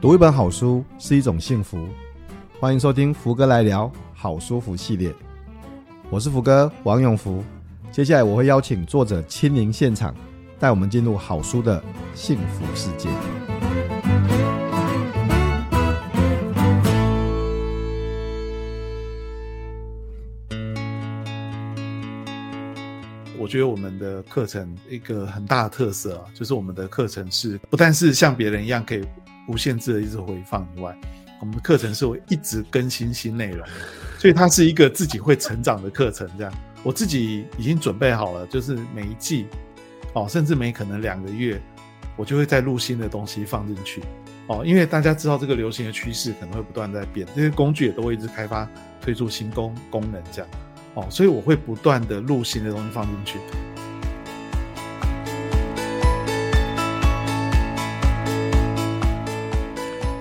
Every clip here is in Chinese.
读一本好书是一种幸福，欢迎收听福哥来聊好书福系列。我是福哥王永福，接下来我会邀请作者亲临现场，带我们进入好书的幸福世界。我觉得我们的课程一个很大的特色啊，就是我们的课程是不但是像别人一样可以。无限制的一直回放以外，我们的课程是会一直更新新内容，所以它是一个自己会成长的课程。这样，我自己已经准备好了，就是每一季，哦，甚至每可能两个月，我就会再录新的东西放进去。哦，因为大家知道这个流行的趋势可能会不断在变，这些工具也都会一直开发推出新功功能这样。哦，所以我会不断的录新的东西放进去。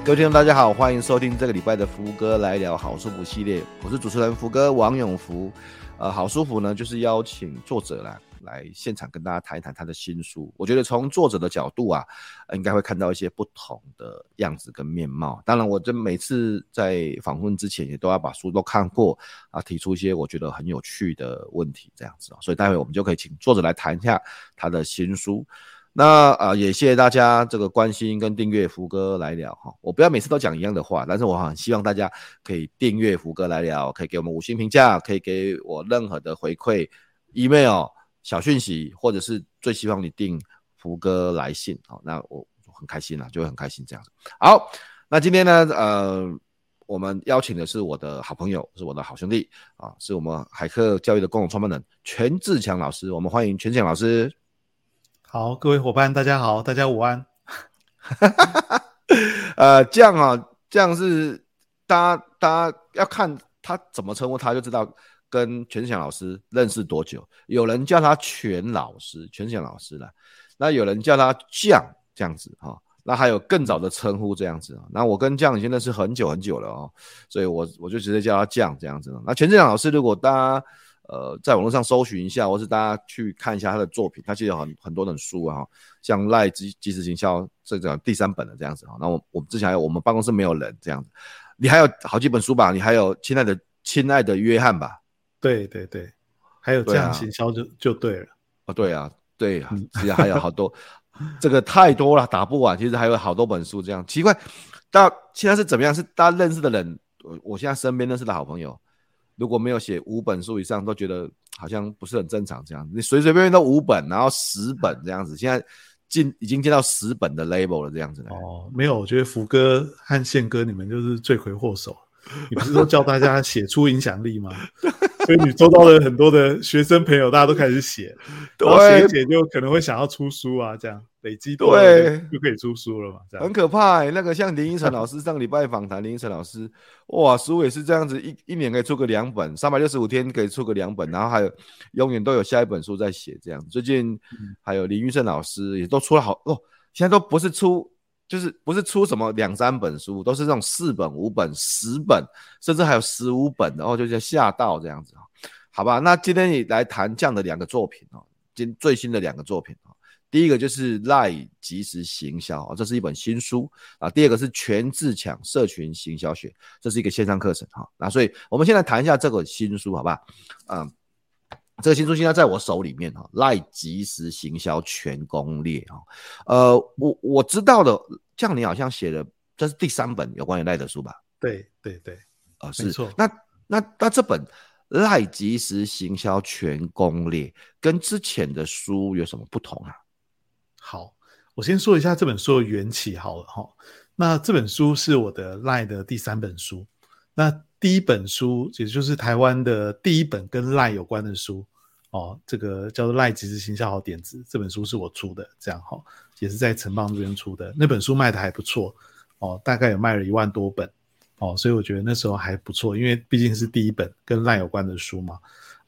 各位听众，大家好，欢迎收听这个礼拜的福哥来聊好书福系列。我是主持人福哥王永福。呃，好书福呢，就是邀请作者来来现场跟大家谈一谈他的新书。我觉得从作者的角度啊，应该会看到一些不同的样子跟面貌。当然，我这每次在访问之前，也都要把书都看过啊，提出一些我觉得很有趣的问题，这样子啊。所以待会我们就可以请作者来谈一下他的新书。那啊、也谢谢大家这个关心跟订阅福哥来聊哈。我不要每次都讲一样的话，但是我很希望大家可以订阅福哥来聊，可以给我们五星评价，可以给我任何的回馈，email 小讯息，或者是最希望你订福哥来信。好，那我很开心啦，就会很开心这样子。好，那今天呢，呃，我们邀请的是我的好朋友，是我的好兄弟啊，是我们海客教育的共同创办人全志强老师。我们欢迎全强老师。好，各位伙伴，大家好，大家午安。呃，这样啊，这样是大家大家要看他怎么称呼他，就知道跟权自强老师认识多久。有人叫他全老师，权自强老师了。那有人叫他将这样子哈、哦。那还有更早的称呼这样子。那我跟将已经认识很久很久了哦，所以我我就直接叫他将这样子。那权自强老师，如果大家。呃，在网络上搜寻一下，或是大家去看一下他的作品，他其实有很很多本书啊，像赖即即时行销这种第三本的这样子啊。那我我们之前还有我们办公室没有人这样子，你还有好几本书吧？你还有亲爱的亲爱的约翰吧？对对对，还有这样行销就、啊、就对了。哦，对啊，对啊，其实还有好多，这个太多了，打不完。其实还有好多本书这样，奇怪，大家现在是怎么样？是大家认识的人，我我现在身边认识的好朋友。如果没有写五本书以上，都觉得好像不是很正常这样子。你随随便便都五本，然后十本这样子，现在进已经进到十本的 label 了这样子。哦，没有，我觉得福哥和宪哥你们就是罪魁祸首。你不是说教大家写出影响力吗？所以你收到了很多的学生朋友，大家都开始写，然后写一写就可能会想要出书啊，这样累积多对就可以出书了嘛，这样很可怕、欸。那个像林依晨老师上礼拜访谈，林依晨老师哇，书也是这样子，一一年可以出个两本，三百六十五天可以出个两本，然后还有永远都有下一本书在写这样。最近还有林玉胜老师也都出了好哦，现在都不是出。就是不是出什么两三本书，都是这种四本、五本、十本，甚至还有十五本，然后就叫吓到这样子，好吧？那今天也来谈这样的两个作品哦，今最新的两个作品哦，第一个就是赖即时行销啊，这是一本新书啊，第二个是全自强社群行销学，这是一个线上课程哈。那所以我们先来谈一下这个新书，好吧？嗯。这个新书现在在我手里面哈，赖即时行销全攻略哈，呃，我我知道的，像你好像写的这是第三本有关于赖的书吧？对对对，呃，是错。那那那这本赖即时行销全攻略跟之前的书有什么不同啊？好，我先说一下这本书的缘起好了哈。那这本书是我的赖的第三本书，那。第一本书，也就是台湾的第一本跟赖有关的书，哦，这个叫做《赖即时行销好点子》，这本书是我出的，这样哈、也是在城邦这边出的。那本书卖的还不错，哦，大概有卖了一万多本，哦，所以我觉得那时候还不错，因为毕竟是第一本跟赖有关的书嘛。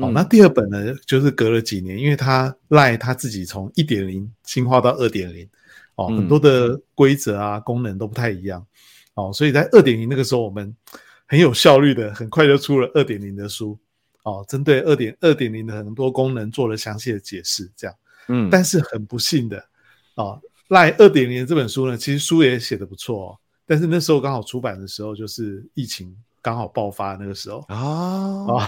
哦，嗯、那第二本呢，就是隔了几年，因为他赖他自己从一点零进化到二点零，哦，很多的规则啊、功能都不太一样，哦，所以在二点零那个时候我们。很有效率的，很快就出了二点零的书，哦，针对二点二点零的很多功能做了详细的解释，这样，嗯，但是很不幸的，哦，赖二点零这本书呢，其实书也写的不错哦，但是那时候刚好出版的时候，就是疫情刚好爆发那个时候啊。啊，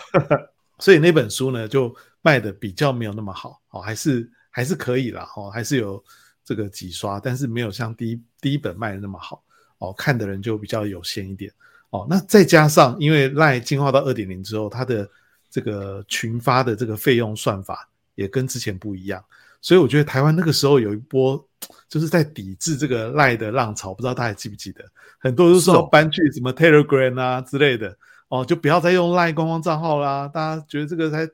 所以那本书呢就卖的比较没有那么好哦，还是还是可以啦哦，还是有这个几刷，但是没有像第一第一本卖的那么好哦，看的人就比较有限一点哦。那再加上因为 LINE 进化到二点零之后，它的这个群发的这个费用算法也跟之前不一样，所以我觉得台湾那个时候有一波。就是在抵制这个赖的浪潮，不知道大家记不记得？很多都说搬去什么 Telegram 啊之类的哦，就不要再用赖官方账号啦。大家觉得这个才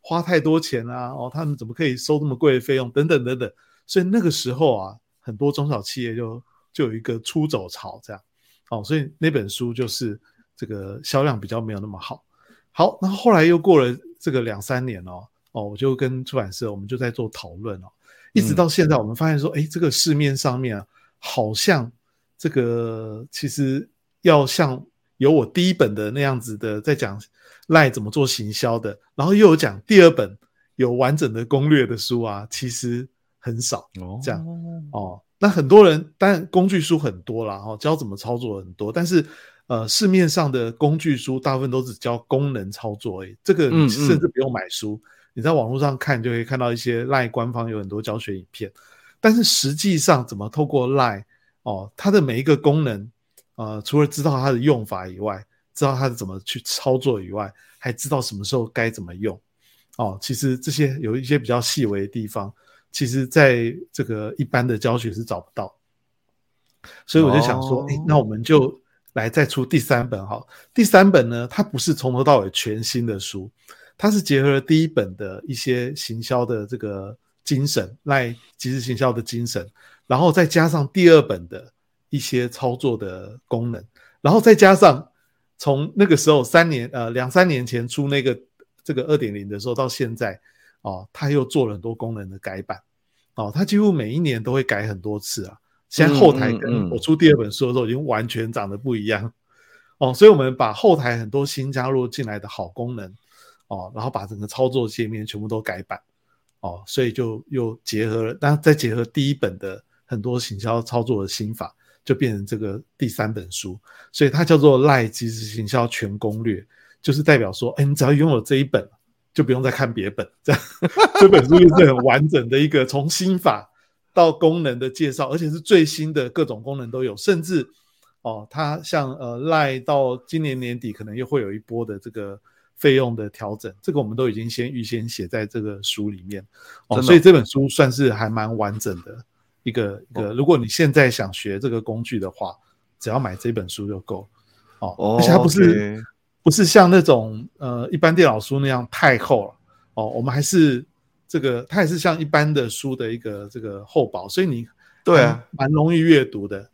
花太多钱啊，哦，他们怎么可以收这么贵的费用？等等等等。所以那个时候啊，很多中小企业就就有一个出走潮，这样哦，所以那本书就是这个销量比较没有那么好。好，那后来又过了这个两三年哦，哦，我就跟出版社我们就在做讨论哦。一直到现在，我们发现说，哎、嗯，这个市面上面啊，好像这个其实要像有我第一本的那样子的，在讲 LINE 怎么做行销的，然后又有讲第二本有完整的攻略的书啊，其实很少。哦，这样哦，那很多人当然工具书很多啦，哦，教怎么操作很多，但是呃，市面上的工具书大部分都只教功能操作，哎，这个你甚至不用买书。嗯嗯你在网络上看，就可以看到一些 LINE 官方有很多教学影片，但是实际上怎么透过 LINE 哦，它的每一个功能，呃，除了知道它的用法以外，知道它是怎么去操作以外，还知道什么时候该怎么用哦。其实这些有一些比较细微的地方，其实在这个一般的教学是找不到。所以我就想说，哎、哦，那我们就来再出第三本哈。第三本呢，它不是从头到尾全新的书。它是结合了第一本的一些行销的这个精神，LINE 即时行销的精神，然后再加上第二本的一些操作的功能，然后再加上从那个时候三年呃两三年前出那个这个二点零的时候到现在哦，他又做了很多功能的改版。哦，他几乎每一年都会改很多次啊。现在后台跟我出第二本书的时候已经完全长得不一样。哦，所以我们把后台很多新加入进来的好功能。哦，然后把整个操作界面全部都改版，哦，所以就又结合了，那再结合第一本的很多行销操作的心法，就变成这个第三本书，所以它叫做 LINE 即时行销全攻略，就是代表说，哎，你只要拥有这一本，就不用再看别本，这样这本书就是很完整的一个从心法到功能的介绍，而且是最新的各种功能都有，甚至哦，它像呃 LINE 到今年年底可能又会有一波的这个。费用的调整，这个我们都已经先预先写在这个书里面。哦，所以这本书算是还蛮完整的一个一个。如果你现在想学这个工具的话，只要买这本书就够哦，而且它不是不是像那种呃一般电脑书那样太厚了哦，我们还是这个它也是像一般的书的一个这个厚薄，所以你对啊蛮容易阅读的。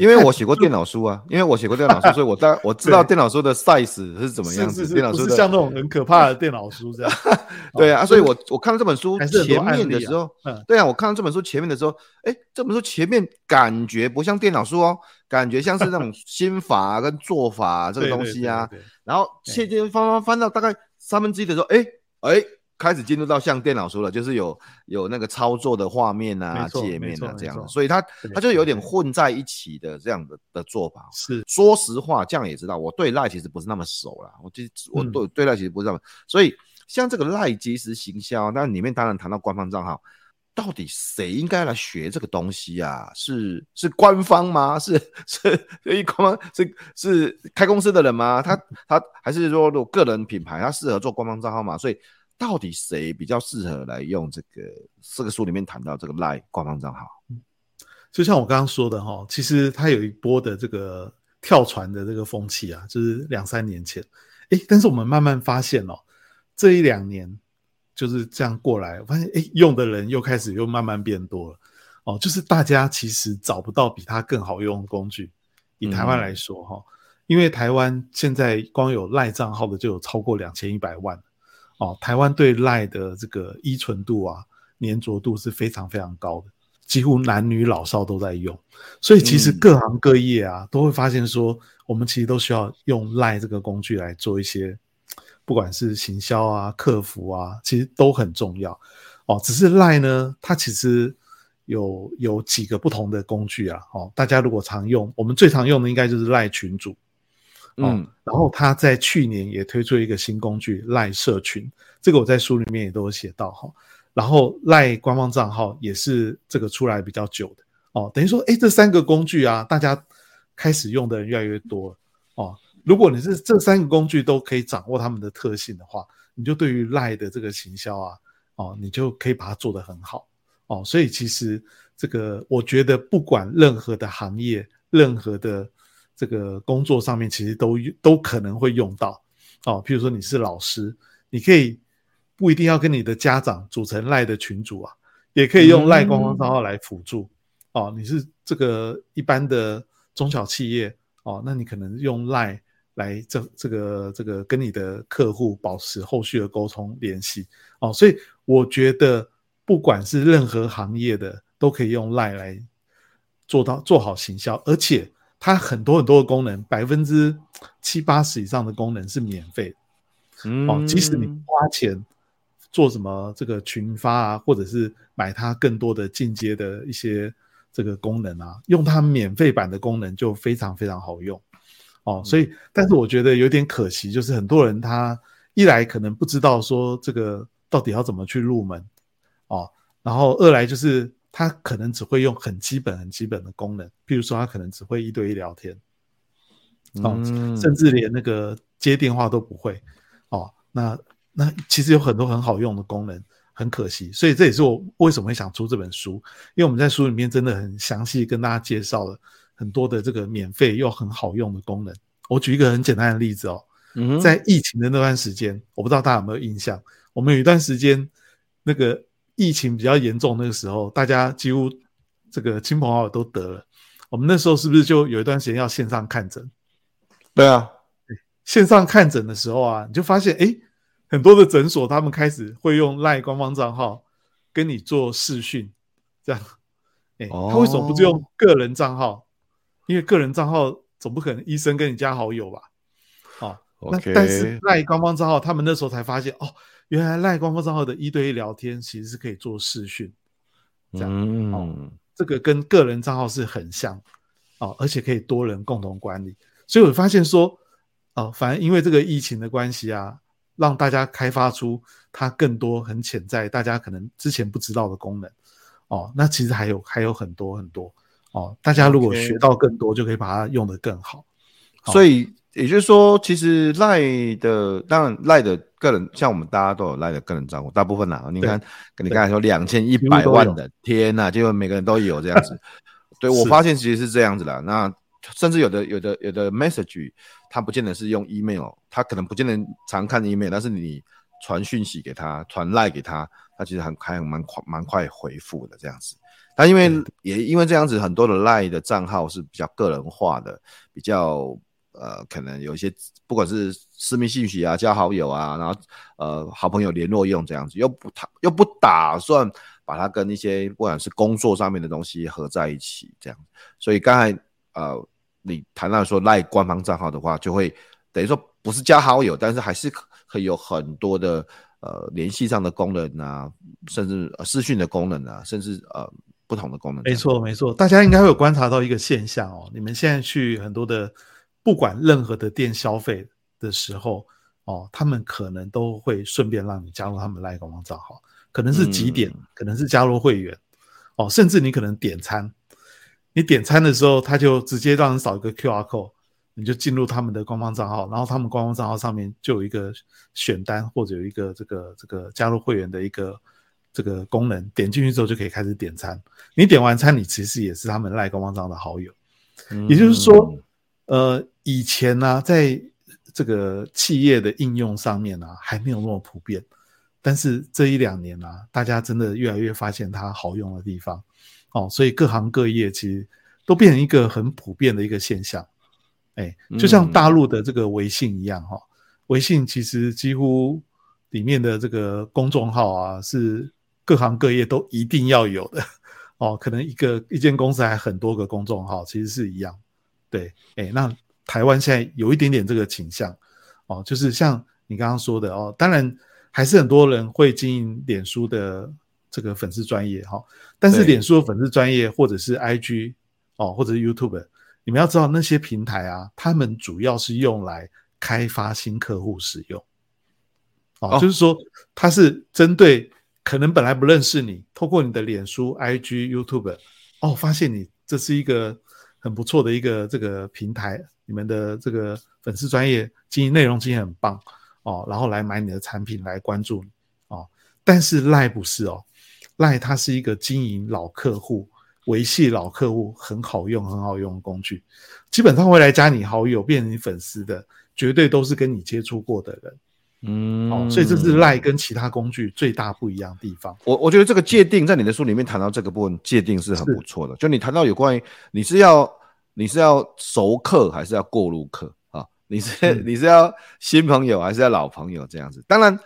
因为我写过电脑书啊，因为我写过电脑书，所以我大 我知道电脑书的 size 是怎么样子。是是是，电脑书像那种很可怕的电脑书这样。对啊，所以我我看到这本书前面的时候，对啊，我看到这本书前面的时候，哎，这本书前面感觉不像电脑书哦，感觉像是那种 心法跟做法这个东西啊。然后切切翻翻翻到大概三分之一的时候，哎哎。开始进入到像电脑书了，就是有有那个操作的画面啊、界面啊这样的，所以它它就有点混在一起的这样的的做法。是，说实话，这样也知道，我对 LINE 其实不是那么熟啦。我其实我对对 LINE 其实不是那么，所以像这个 LINE 即时行销，那里面当然谈到官方账号，到底谁应该来学这个东西啊？是是官方吗？是是一官方是是开公司的人吗？他他还是说如果个人品牌，他适合做官方账号吗？所以。到底谁比较适合来用这个？这个书里面谈到这个 LINE 官方账号，就像我刚刚说的哈，其实它有一波的这个跳船的这个风气啊，就是两三年前，诶，但是我们慢慢发现哦，这一两年就是这样过来，我发现诶，用的人又开始又慢慢变多了哦，就是大家其实找不到比它更好用的工具。以台湾来说哈，嗯、因为台湾现在光有 LINE 账号的就有超过两千一百万。哦，台湾对 LINE 的这个依存度啊、粘着度是非常非常高的，几乎男女老少都在用，所以其实各行各业啊、嗯、都会发现说，我们其实都需要用 LINE 这个工具来做一些，不管是行销啊、客服啊，其实都很重要。哦，只是 LINE 呢，它其实有有几个不同的工具啊，哦，大家如果常用，我们最常用的应该就是赖群组，嗯，然后他在去年也推出一个新工具赖社群，这个我在书里面也都有写到哈，然后赖官方账号也是这个出来比较久的哦，等于说，哎，这三个工具啊，大家开始用的人越来越多了哦。如果你是这三个工具都可以掌握他们的特性的话，你就对于赖的这个行销啊，哦，你就可以把它做得很好。哦，所以其实这个，我觉得不管任何的行业，任何的这个工作上面，其实都都可能会用到。哦，譬如说你是老师，你可以不一定要跟你的家长组成赖的群组啊，也可以用赖官方账号来辅助。嗯、哦，你是这个一般的中小企业，哦，那你可能用赖来这这个这个跟你的客户保持后续的沟通联系。哦，所以我觉得。不管是任何行业的，都可以用 LINE 来做到做好行销，而且它很多很多的功能，百分之七八十以上的功能是免费的。嗯，哦，即使你花钱做什么这个群发啊，或者是买它更多的进阶的一些这个功能啊，用它免费版的功能就非常非常好用。哦，所以，但是我觉得有点可惜，就是很多人他一来可能不知道说这个到底要怎么去入门。哦，然后二来就是他可能只会用很基本、很基本的功能，譬如说他可能只会一对一聊天，哦，嗯、甚至连那个接电话都不会，哦，那那其实有很多很好用的功能，很可惜，所以这也是我为什么会想出这本书，因为我们在书里面真的很详细跟大家介绍了很多的这个免费又很好用的功能。我举一个很简单的例子哦，嗯、在疫情的那段时间，我不知道大家有没有印象，我们有一段时间那个。疫情比较严重那个时候，大家几乎这个亲朋好友都得了。我们那时候是不是就有一段时间要线上看诊？对啊，线上看诊的时候啊，你就发现诶，很多的诊所他们开始会用 LINE 官方账号跟你做视讯，这样。诶，他为什么不是用个人账号？因为个人账号总不可能医生跟你加好友吧？啊，那但是 LINE 官方账号，他们那时候才发现哦。原来赖官方账号的一对一聊天其实是可以做视讯，这样、嗯、哦，这个跟个人账号是很像哦，而且可以多人共同管理。所以我发现说，哦，反而因为这个疫情的关系啊，让大家开发出它更多很潜在、大家可能之前不知道的功能哦。那其实还有还有很多很多哦，大家如果学到更多，就可以把它用得更好。所以也就是说，其实赖的当然赖的。个人像我们大家都有赖的个人账户，大部分呐，你看，跟你刚才说两千一百万的，天呐，结果每个人都有这样子。对，我发现其实是这样子的。那甚至有的有的有的 message，他不见得是用 email，他可能不见得常看 email，但是你传讯息给他，传赖给他，他其实很还蛮快蛮快回复的这样子。但因为也因为这样子，很多的赖的账号是比较个人化的，比较。呃，可能有一些不管是私密信息啊、加好友啊，然后呃好朋友联络用这样子，又不他又不打算把它跟一些不管是工作上面的东西合在一起这样，所以刚才呃你谈到说赖官方账号的话，就会等于说不是加好友，但是还是可以有很多的呃联系上的功能啊，甚至呃视讯的功能啊，甚至呃不同的功能。没错没错，大家应该会有观察到一个现象哦，你们现在去很多的。不管任何的店消费的时候，哦，他们可能都会顺便让你加入他们 LINE 官方账号，可能是几点，嗯、可能是加入会员，哦，甚至你可能点餐，你点餐的时候，他就直接让你扫一个 QR code，你就进入他们的官方账号，然后他们官方账号上面就有一个选单或者有一个这个这个加入会员的一个这个功能，点进去之后就可以开始点餐。你点完餐，你其实也是他们 LINE 官方账号的好友，嗯、也就是说。呃，以前呢、啊，在这个企业的应用上面呢、啊，还没有那么普遍。但是这一两年呢、啊，大家真的越来越发现它好用的地方哦，所以各行各业其实都变成一个很普遍的一个现象。哎，就像大陆的这个微信一样哈、微信其实几乎里面的这个公众号啊，是各行各业都一定要有的哦。可能一个一间公司还很多个公众号，其实是一样。对，哎，那台湾现在有一点点这个倾向，哦，就是像你刚刚说的哦，当然还是很多人会经营脸书的这个粉丝专业哈，但是脸书的粉丝专业或者是 IG 哦，或者是 YouTube，你们要知道那些平台啊，他们主要是用来开发新客户使用。哦，就是说它是针对可能本来不认识你，透过你的脸书、IG、YouTube，哦，发现你这是一个很不错的一个这个平台，你们的这个粉丝专业经营内容经营很棒哦，然后来买你的产品来关注你哦。但是赖不是哦，赖它是一个经营老客户、维系老客户很好用、很好用的工具，基本上会来加你好友、变成你粉丝的，绝对都是跟你接触过的人。嗯，哦，所以这是赖跟其他工具最大不一样的地方。我我觉得这个界定在你的书里面谈到这个部分，界定是很不错的。就你谈到有关于你是要你是要熟客还是要过路客啊？你是 你是要新朋友还是要老朋友这样子？当然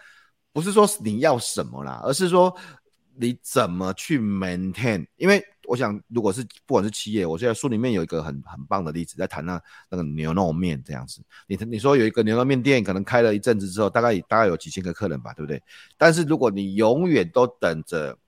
不是说你要什么啦，而是说你怎么去 maintain，因为。我想，如果是不管是企业，我现在书里面有一个很很棒的例子，在谈那那个牛肉面这样子。你你说有一个牛肉面店，可能开了一阵子之后，大概大概有几千个客人吧，对不对？但是如果你永远都等着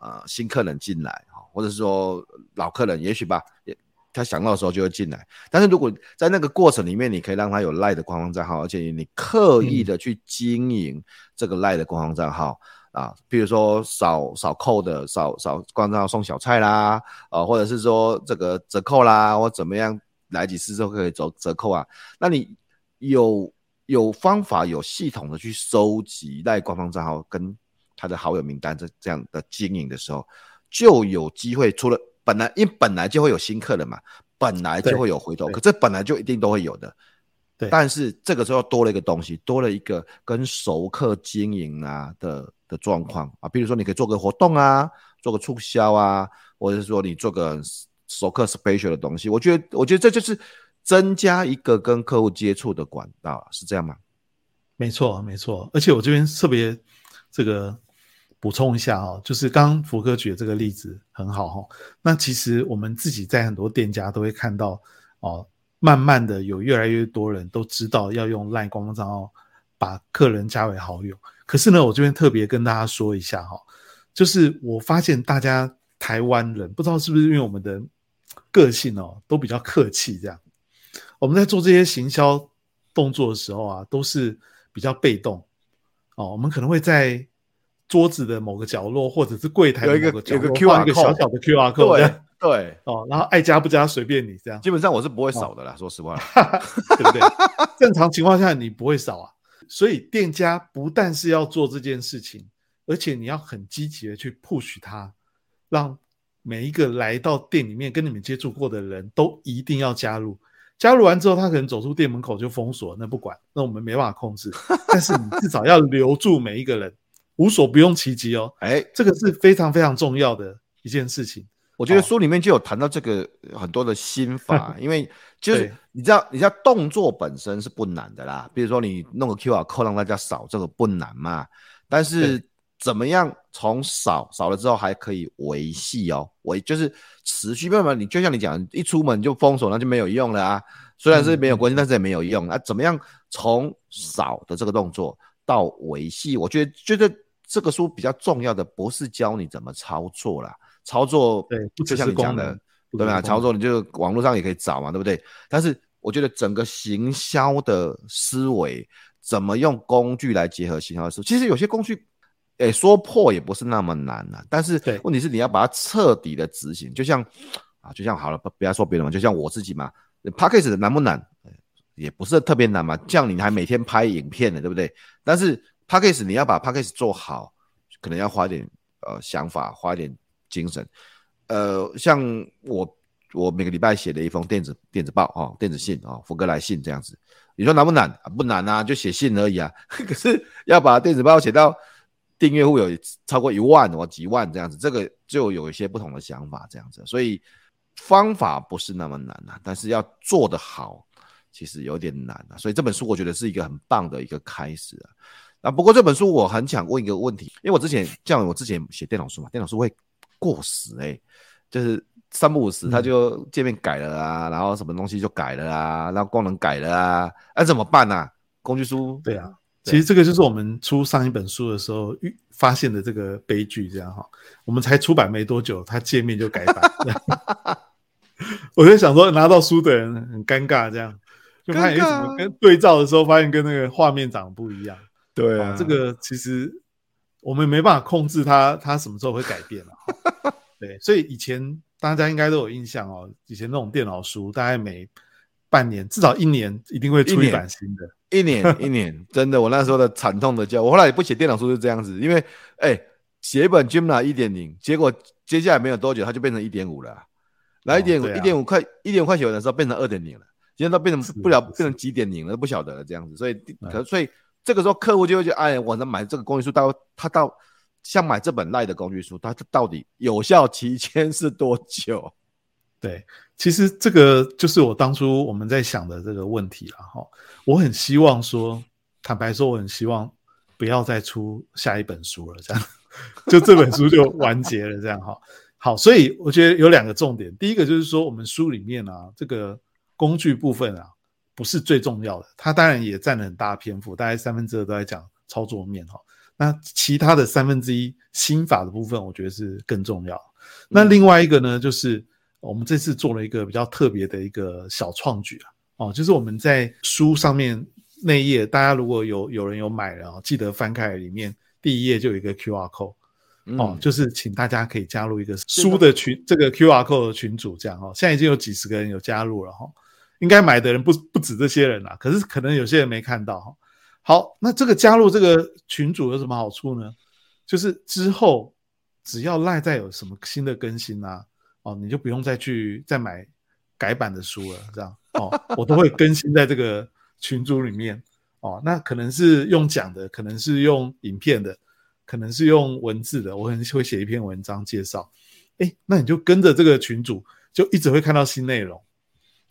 呃新客人进来哈，或者是说老客人，也许吧，也他想到的时候就会进来。但是如果在那个过程里面，你可以让他有赖的官方账号，而且你刻意的去经营这个赖的官方账号。嗯啊，比如说少少扣的，少少光照送小菜啦，啊，或者是说这个折扣啦，或怎么样来几次之后可以走折扣啊？那你有有方法、有系统的去收集赖官方账号跟他的好友名单这这样的经营的时候，就有机会。除了本来因为本来就会有新客人嘛，本来就会有回头，可这本来就一定都会有的。对，但是这个时候多了一个东西，多了一个跟熟客经营啊的。的状况啊，比如说你可以做个活动啊，做个促销啊，或者是说你做个熟客 special 的东西，我觉得，我觉得这就是增加一个跟客户接触的管道，是这样吗？没错，没错。而且我这边特别这个补充一下哦，就是刚刚福哥举的这个例子很好哈。那其实我们自己在很多店家都会看到哦，慢慢的有越来越多人都知道要用 LINE 官方账号把客人加为好友。可是呢，我这边特别跟大家说一下哈，就是我发现大家台湾人不知道是不是因为我们的个性哦，都比较客气这样。我们在做这些行销动作的时候啊，都是比较被动哦。我们可能会在桌子的某个角落，或者是柜台的某个角落放一个小小的 QR code，对对哦，然后爱加不加随便你这样。基本上我是不会扫的啦，说实话，对不对？正常情况下你不会扫啊。所以店家不但是要做这件事情，而且你要很积极的去 push 他，让每一个来到店里面跟你们接触过的人都一定要加入。加入完之后，他可能走出店门口就封锁，那不管，那我们没办法控制。但是你至少要留住每一个人，无所不用其极哦。哎，这个是非常非常重要的一件事情。我觉得书里面就有谈到这个很多的心法，因为就是你知道，你知道动作本身是不难的啦。比如说你弄个 QR code 让大家扫，这个不难嘛。但是怎么样从扫扫了之后还可以维系哦，维就是持续慢慢，你就像你讲，一出门就封锁，那就没有用了啊。虽然是没有关系，但是也没有用啊。怎么样从扫的这个动作到维系？我觉得觉得这个书比较重要的不是教你怎么操作啦。操作对，就像你讲的，对吧？操作你就网络上也可以找嘛，对不对？但是我觉得整个行销的思维，怎么用工具来结合行销的思维，其实有些工具，诶，说破也不是那么难啊。但是问题是你要把它彻底的执行，就像啊，就像好了，不不要说别人嘛，就像我自己嘛。Podcast 难不难？也不是特别难嘛。这样你还每天拍影片呢，对不对？但是 p a c k a g e 你要把 p a c k a g e 做好，可能要花点呃想法，花点。精神，呃，像我，我每个礼拜写的一封电子电子报啊，电子信啊，福哥来信这样子，你说难不难？不难啊，就写信而已啊。可是要把电子报写到订阅户有超过一万或几万这样子，这个就有一些不同的想法这样子。所以方法不是那么难啊，但是要做得好，其实有点难啊。所以这本书我觉得是一个很棒的一个开始啊。啊，不过这本书我很想问一个问题，因为我之前像我之前写电脑书嘛，电脑书会。过时哎、欸，就是三不五时，他就界面改了啊、嗯，然后什么东西就改了啊，然后功能改了啊，那、啊、怎么办呢、啊？工具书对啊，其实这个就是我们出上一本书的时候遇发现的这个悲剧，这样哈。我们才出版没多久，它界面就改版。我就想说，拿到书的人很尴尬，这样就发现怎么跟对照的时候，发现跟那个画面长得不一样。对啊，这个其实我们没办法控制它，它什么时候会改变啊？对，所以以前大家应该都有印象哦，以前那种电脑书，大概每半年至少一年一定会出一版新的。一年 一年，真的，我那时候的惨痛的教，我后来也不写电脑书是这样子，因为哎，写一本 Joomla 一点零，结果接下来没有多久，它就变成一点五了，然后一点五一点五快一点五快写完的时候变成二点零了，现在都变成不了变成几点零了，都不晓得了这样子，所以可所以这个时候客户就会觉得，哎，我能买这个工具书，到他到像买这本赖的工具书，它到底有效期间是多久？对，其实这个就是我当初我们在想的这个问题了哈。我很希望说，坦白说，我很希望不要再出下一本书了，这样 就这本书就完结了，这样哈。好，所以我觉得有两个重点，第一个就是说，我们书里面啊，这个工具部分啊，不是最重要的，它当然也占了很大篇幅，大概三分之二都在讲操作面哈。那其他的三分之一心法的部分，我觉得是更重要。那另外一个呢，就是。我们这次做了一个比较特别的一个小创举啊，哦，就是我们在书上面那一页，大家如果有有人有买了啊，记得翻开里面第一页就有一个 QR code，哦，就是请大家可以加入一个书的群，这个 QR code 的群组这样哦，现在已经有几十个人有加入了哈，应该买的人不不止这些人啦，可是可能有些人没看到哈。好，那这个加入这个群组有什么好处呢？就是之后只要赖在有什么新的更新啊。哦，你就不用再去再买改版的书了，这样哦，我都会更新在这个群组里面哦。那可能是用讲的，可能是用影片的，可能是用文字的，我可能会写一篇文章介绍。哎，那你就跟着这个群组，就一直会看到新内容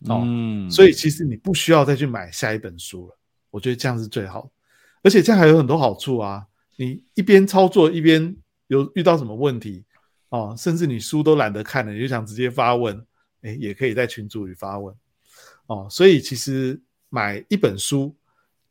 哦。嗯，所以其实你不需要再去买下一本书了，我觉得这样是最好的，而且这样还有很多好处啊。你一边操作一边有遇到什么问题。哦，甚至你书都懒得看了，你就想直接发问，哎，也可以在群组里发问。哦，所以其实买一本书，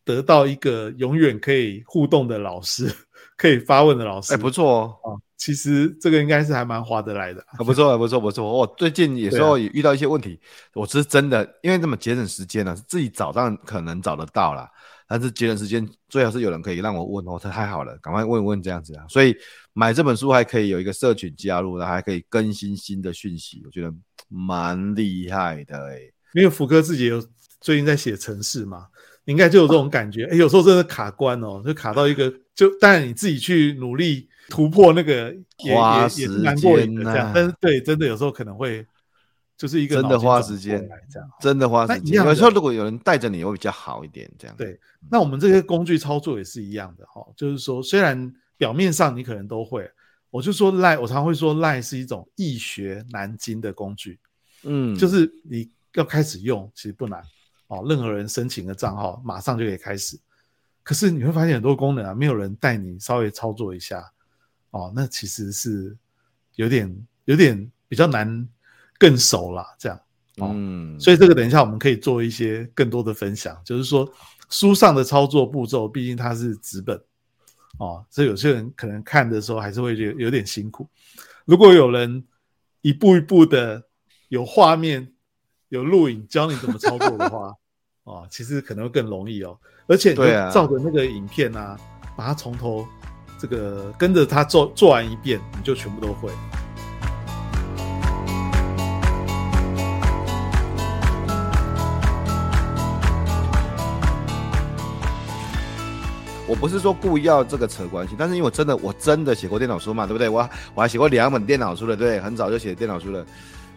得到一个永远可以互动的老师，可以发问的老师，哎，不错哦。哦，其实这个应该是还蛮划得来的。不错，不错，不错。我最近有时候也遇到一些问题，啊、我是真的，因为这么节省时间呢、啊，自己找当然可能找得到啦。但是节省时间，最好是有人可以让我问哦，这太好了，赶快问问这样子啊。所以买这本书还可以有一个社群加入，然后还可以更新新的讯息，我觉得蛮厉害的哎、欸。因为福哥自己有最近在写城市嘛，你应该就有这种感觉，哎、欸，有时候真的卡关哦，就卡到一个，就当然你自己去努力突破那个也，也是蛮过瘾的这样，但是对，真的有时候可能会。就是一个真的花时间，这样真的花时间。有时候如果有人带着你，会比较好一点。这样对。那我们这些工具操作也是一样的哈，就是说，虽然表面上你可能都会，我就说赖，我常会说赖是一种易学难精的工具。嗯，就是你要开始用，其实不难哦。任何人申请个账号，马上就可以开始。可是你会发现很多功能啊，没有人带你稍微操作一下哦，那其实是有点有点比较难。更熟啦，这样，哦、嗯，所以这个等一下我们可以做一些更多的分享，就是说书上的操作步骤，毕竟它是纸本，哦，所以有些人可能看的时候还是会觉得有点辛苦。如果有人一步一步的有画面、有录影教你怎么操作的话，哦，其实可能会更容易哦。而且你照着那个影片啊，啊把它从头这个跟着他做做完一遍，你就全部都会。我不是说故意要这个扯关系，但是因为我真的我真的写过电脑书嘛，对不对？我我还写过两本电脑书的，对，很早就写电脑书了。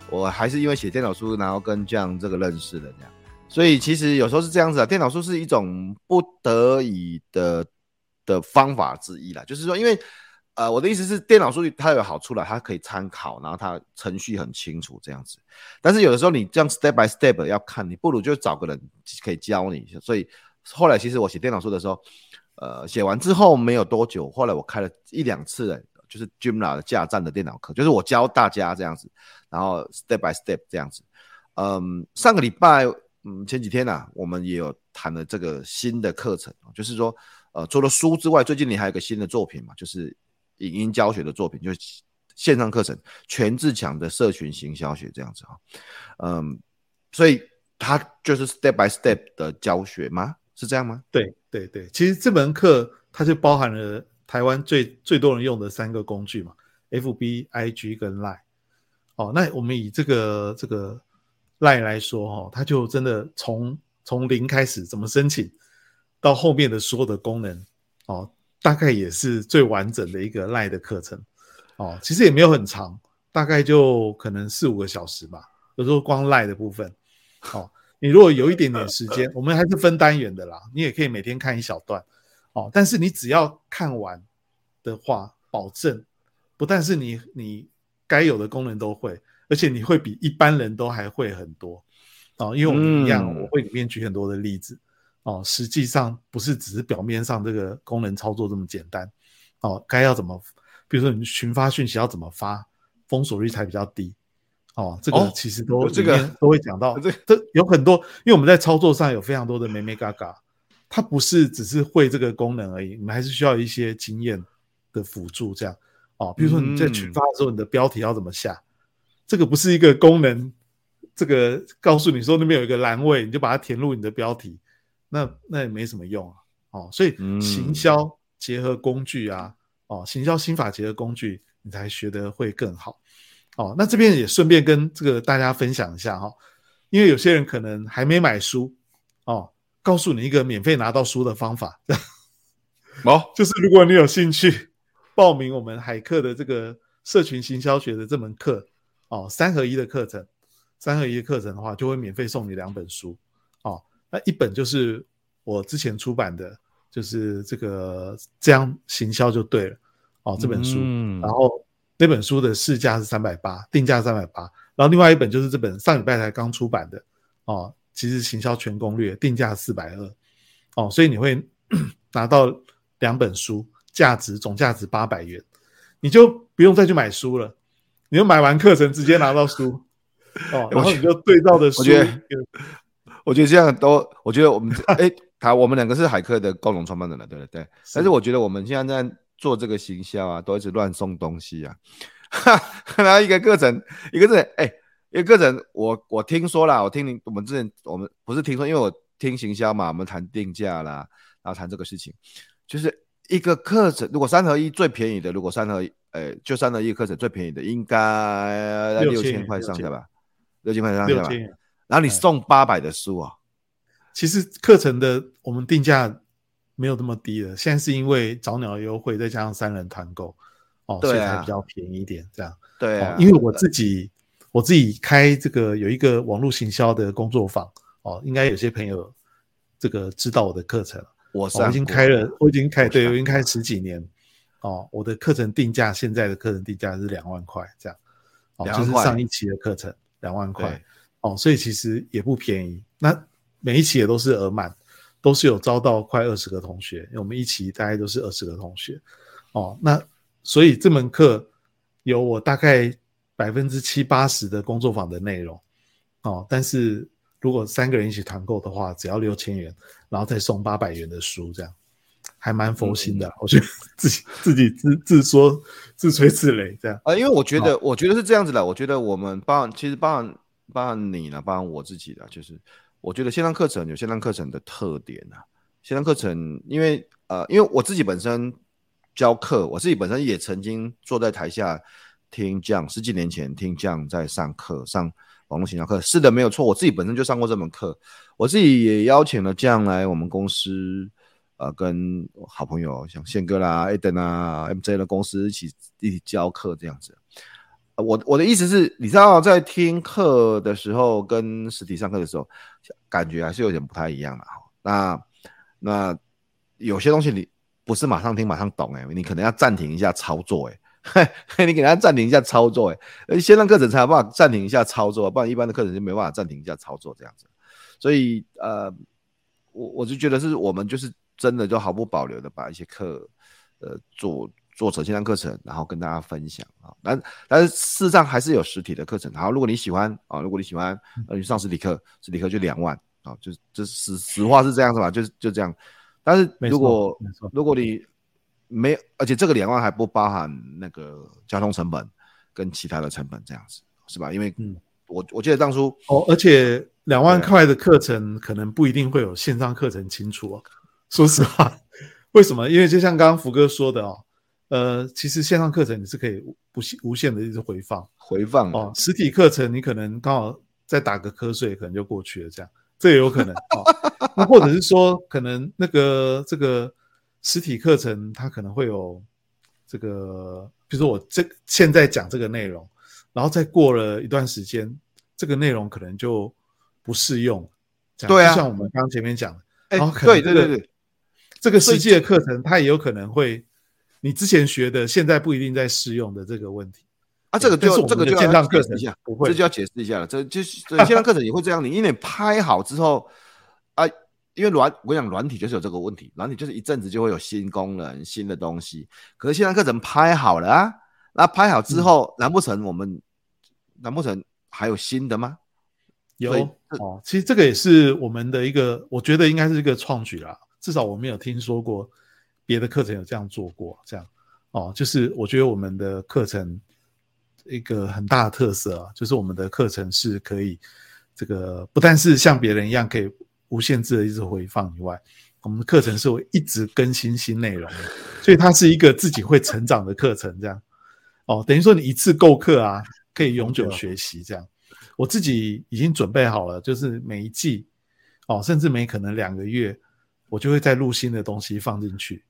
我还是因为写电脑书，然后跟这样这个认识的这样。所以其实有时候是这样子啊，电脑书是一种不得已的的方法之一啦。就是说，因为呃，我的意思是，电脑数据它有好处啦，它可以参考，然后它程序很清楚这样子。但是有的时候你这样 step by step 要看，你不如就找个人可以教你。所以后来其实我写电脑书的时候。呃，写完之后没有多久，后来我开了一两次的，就是 j i m l a 的架站的电脑课，就是我教大家这样子，然后 step by step 这样子。嗯，上个礼拜，嗯，前几天呢、我们也有谈了这个新的课程，就是说，呃，除了书之外，最近你还有个新的作品嘛，就是影音教学的作品，就是线上课程全自强的社群行销学这样子哈。嗯，所以它就是 step by step 的教学吗？是这样吗？对对对，其实这门课它就包含了台湾最最多人用的三个工具嘛，FB、IG 跟 Line。哦，那我们以这个这个 Line 来说哈、它就真的从从零开始怎么申请，到后面的所有的功能哦，大概也是最完整的一个 Line 的课程哦。其实也没有很长，大概就可能四五个小时吧。有时候光 Line 的部分，哦，你如果有一点点时间，我们还是分单元的啦。你也可以每天看一小段哦。但是你只要看完的话，保证不但是你你该有的功能都会，而且你会比一般人都还会很多哦。因为我们一样，我会里面举很多的例子。哦，实际上不是只是表面上这个功能操作这么简单哦，该要怎么，比如说你群发讯息要怎么发，封锁率才比较低哦，这个其实都、哦、这个都会讲到，这这有很多，因为我们在操作上有非常多的眉眉角角，它不是只是会这个功能而已，你们还是需要一些经验的辅助，这样哦，比如说你在群发的时候，你的标题要怎么下，嗯、这个不是一个功能，这个告诉你说那边有一个栏位，你就把它填入你的标题。那那也没什么用啊，哦，所以行销结合工具啊，嗯、哦，行销心法结合工具，你才学得会更好，哦，那这边也顺便跟这个大家分享一下哈、哦，因为有些人可能还没买书，哦，告诉你一个免费拿到书的方法，哦，就是如果你有兴趣报名我们海课的这个社群行销学的这门课，哦，三合一的课程，三合一的课程的话，就会免费送你两本书，哦。那一本就是我之前出版的，就是这个这样行销就对了哦，这本书。嗯、然后那本书的市价是三百八，定价三百八。然后另外一本就是这本上礼拜才刚出版的哦，其实行销全攻略，定价四百二哦，所以你会 拿到两本书，价值总价值八百元，你就不用再去买书了，你就买完课程直接拿到书哦，然后你就对照的书。我觉得这样都，我觉得我们哎，他我们两个是海客的共同创办人了，对不对？但是我觉得我们现在在做这个行销啊，都一直乱送东西啊。然后一个课程，一个课程，哎，一个课程，我我听说啦，我听你我们之前我们不是听说，因为我听行销嘛，我们谈定价啦，然后谈这个事情，就是一个课程，如果三合一最便宜的，如果三合一，哎，就三合一课程最便宜的，应该六千块上下吧，六千块上下吧。然后你送八百的书啊，其实课程的我们定价没有那么低的，现在是因为早鸟优惠再加上三人团购哦，所以才比较便宜一点这样。对啊，因为我自己我自己开这个有一个网络行销的工作坊哦，应该有些朋友这个知道我的课程，我已经开了，我已经开，对，我已经开十几年。哦，我的课程定价现在的课程定价是两万块这样，哦，就是上一期的课程两万块。哦，所以其实也不便宜。那每一期也都是额满，都是有招到快二十个同学。因为我们一期大概都是二十个同学。哦，那所以这门课有我大概百分之七八十的工作坊的内容。哦，但是如果三个人一起团购的话，只要六千元，然后再送八百元的书，这样还蛮佛心的。嗯、我觉得自己自己自自说自吹自擂这样。啊、呃，因为我觉得，我觉得是这样子的。我觉得我们包其实包含。包含你呢，包含我自己的，就是我觉得线上课程有线上课程的特点啊。线上课程，因为呃，因为我自己本身教课，我自己本身也曾经坐在台下听这样，十几年前听这样在上课，上网络行销课。是的，没有错，我自己本身就上过这门课，我自己也邀请了这样来我们公司，呃，跟好朋友像宪哥啦、Eden 啊、MJ 的公司一起一起教课这样子。我我的意思是，你知道，在听课的时候跟实体上课的时候，感觉还是有点不太一样的哈。那那有些东西你不是马上听马上懂哎，你可能要暂停一下操作哎，你给他暂停一下操作哎，线上课程才有办法暂停一下操作，不然一般的课程就没办法暂停一下操作这样子。所以呃，我我就觉得是我们就是真的就毫不保留的把一些课呃做。做成线上课程，然后跟大家分享啊，但但是事实上还是有实体的课程。好，如果你喜欢啊，如果你喜欢，呃，你上实体课，实体课就两万啊，就就实实话是这样子吧，就是就这样。但是如果如果你没，而且这个两万还不包含那个交通成本跟其他的成本，这样子是吧？因为嗯，我我记得当初哦，而且两万块的课程可能不一定会有线上课程清楚哦。说实话，为什么？因为就像刚刚福哥说的哦，呃，其实线上课程你是可以不无限的一直回放回放哦，实体课程你可能刚好再打个瞌睡，可能就过去了，这样。这也有可能哦，那或者是说，可能那个这个实体课程它可能会有这个，比如说我这现在讲这个内容，然后再过了一段时间，这个内容可能就不适用。对啊，就像我们刚刚前面讲的，哎，对对对对，这个实际的课程它也有可能会，你之前学的现在不一定在适用的这个问题。啊，这个就这个就要解释一下，不会，这就要解释一下了。这就是线上课程也会这样，你因为拍好之后啊，因为软，我讲软体就是有这个问题，软体就是一阵子就会有新功能、新的东西。可是线上课程拍好了啊，那拍好之后，难不成我们难不成还有新的吗？有哦，其实这个也是我们的一个，我觉得应该是一个创举啦。至少我没有听说过别的课程有这样做过，这样哦，就是我觉得我们的课程。一个很大的特色啊，就是我们的课程是可以这个不但是像别人一样可以无限制的一直回放以外，我们的课程是会一直更新新内容的，所以它是一个自己会成长的课程。这样哦，等于说你一次购课啊，可以永久学习。这样，我自己已经准备好了，就是每一季哦，甚至每可能两个月，我就会再录新的东西放进去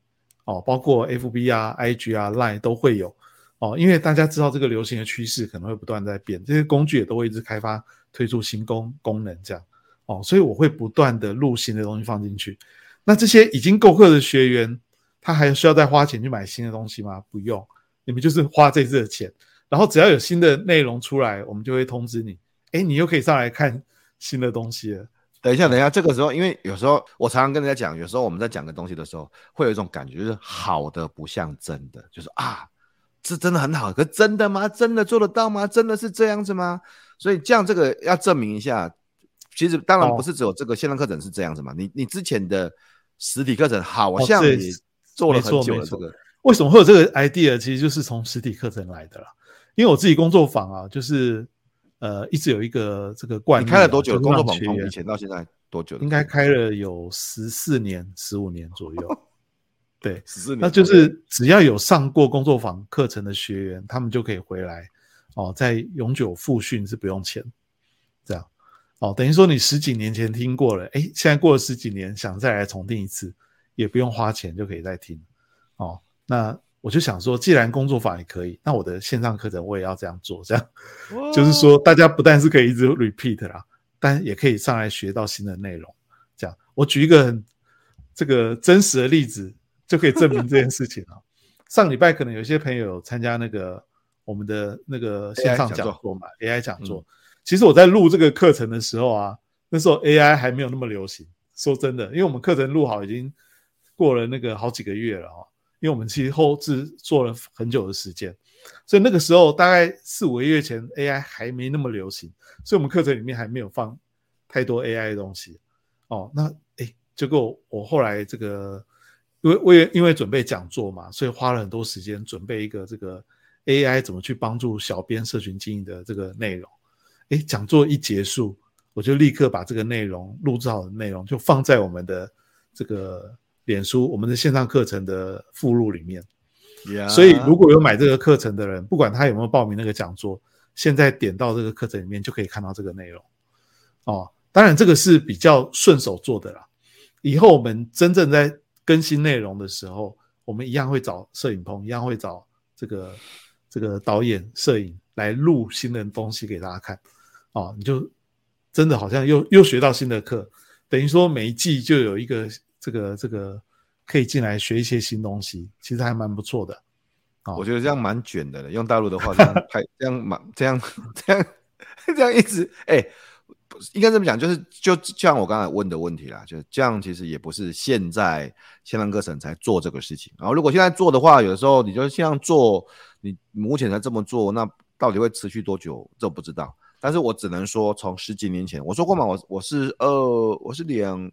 哦，包括 FB 啊、IG 啊、Line 都会有。哦，因为大家知道这个流行的趋势可能会不断在变，这些工具也都会一直开发推出新功功能这样。哦，所以我会不断的录新的东西放进去。那这些已经购课的学员，他还需要再花钱去买新的东西吗？不用，你们就是花这次的钱，然后只要有新的内容出来，我们就会通知你。诶，你又可以上来看新的东西了。等一下，等一下，这个时候，因为有时候我常常跟人家讲，有时候我们在讲个东西的时候，会有一种感觉，就是好的不像真的，就是啊。这真的很好，可真的吗？真的做得到吗？真的是这样子吗？所以这样这个要证明一下。其实当然不是只有这个线上课程是这样子嘛。哦、你你之前的实体课程好像也做了很久了。这个为什么会有这个 idea？其实就是从实体课程来的啦。因为我自己工作坊啊，就是呃一直有一个这个惯例。你开了多久的工作坊？从以前到现在多久？应该开了有十四年、十五年左右。对，十四年那就是只要有上过工作坊课程的学员，他们就可以回来哦，在永久复训是不用钱，这样哦，等于说你十几年前听过了，哎，现在过了十几年，想再来重听一次，也不用花钱就可以再听哦。那我就想说，既然工作坊也可以，那我的线上课程我也要这样做，这样就是说，大家不但是可以一直 repeat 啦，但也可以上来学到新的内容。这样，我举一个很这个真实的例子。就可以证明这件事情啊。上礼拜可能有些朋友有参加那个我们的那个线上讲座嘛，AI 讲座。其实我在录这个课程的时候啊，那时候 AI 还没有那么流行。说真的，因为我们课程录好已经过了那个好几个月了啊。因为我们其实后制做了很久的时间，所以那个时候大概四五个月前 AI 还没那么流行，所以我们课程里面还没有放太多 AI 的东西。哦，那诶，结果我后来这个。因为为因为准备讲座嘛，所以花了很多时间准备一个这个 AI 怎么去帮助小编社群经营的这个内容。诶，讲座一结束，我就立刻把这个内容录制好的内容就放在我们的这个脸书我们的线上课程的附录里面。所以如果有买这个课程的人，不管他有没有报名那个讲座，现在点到这个课程里面就可以看到这个内容。哦，当然这个是比较顺手做的啦。以后我们真正在更新内容的时候，我们一样会找摄影棚，一样会找这个这个导演、摄影来录新的东西给大家看。哦，你就真的好像又又学到新的课，等于说每一季就有一个这个这个可以进来学一些新东西，其实还蛮不错的。哦，我觉得这样蛮卷的了，用大陆的话这样拍，这样蛮这样这样 这样一直哎。欸应该这么讲，就是就像我刚才问的问题啦，就这样，其实也不是现在线上课程才做这个事情。然后如果现在做的话，有的时候你就这样做，你目前才这么做，那到底会持续多久？这不知道。但是我只能说，从十几年前我说过嘛，我我是呃我是两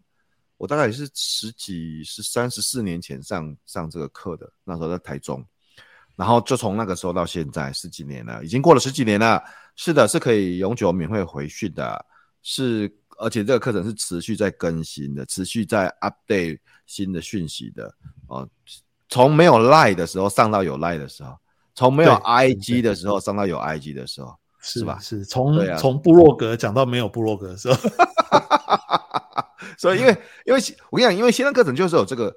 我大概也是十几、十三、十四年前上上这个课的，那时候在台中，然后就从那个时候到现在十几年了，已经过了十几年了。是的，是可以永久免费回训的，是而且这个课程是持续在更新的，持续在 update 新的讯息的哦。从没有 Line 的时候上到有 Line 的时候，从没有 IG 的时候上到有 IG 的时候，是吧？是从从部落格讲到没有部落格的时候。所以，因为因为我跟你讲，因为线上课程就是有这个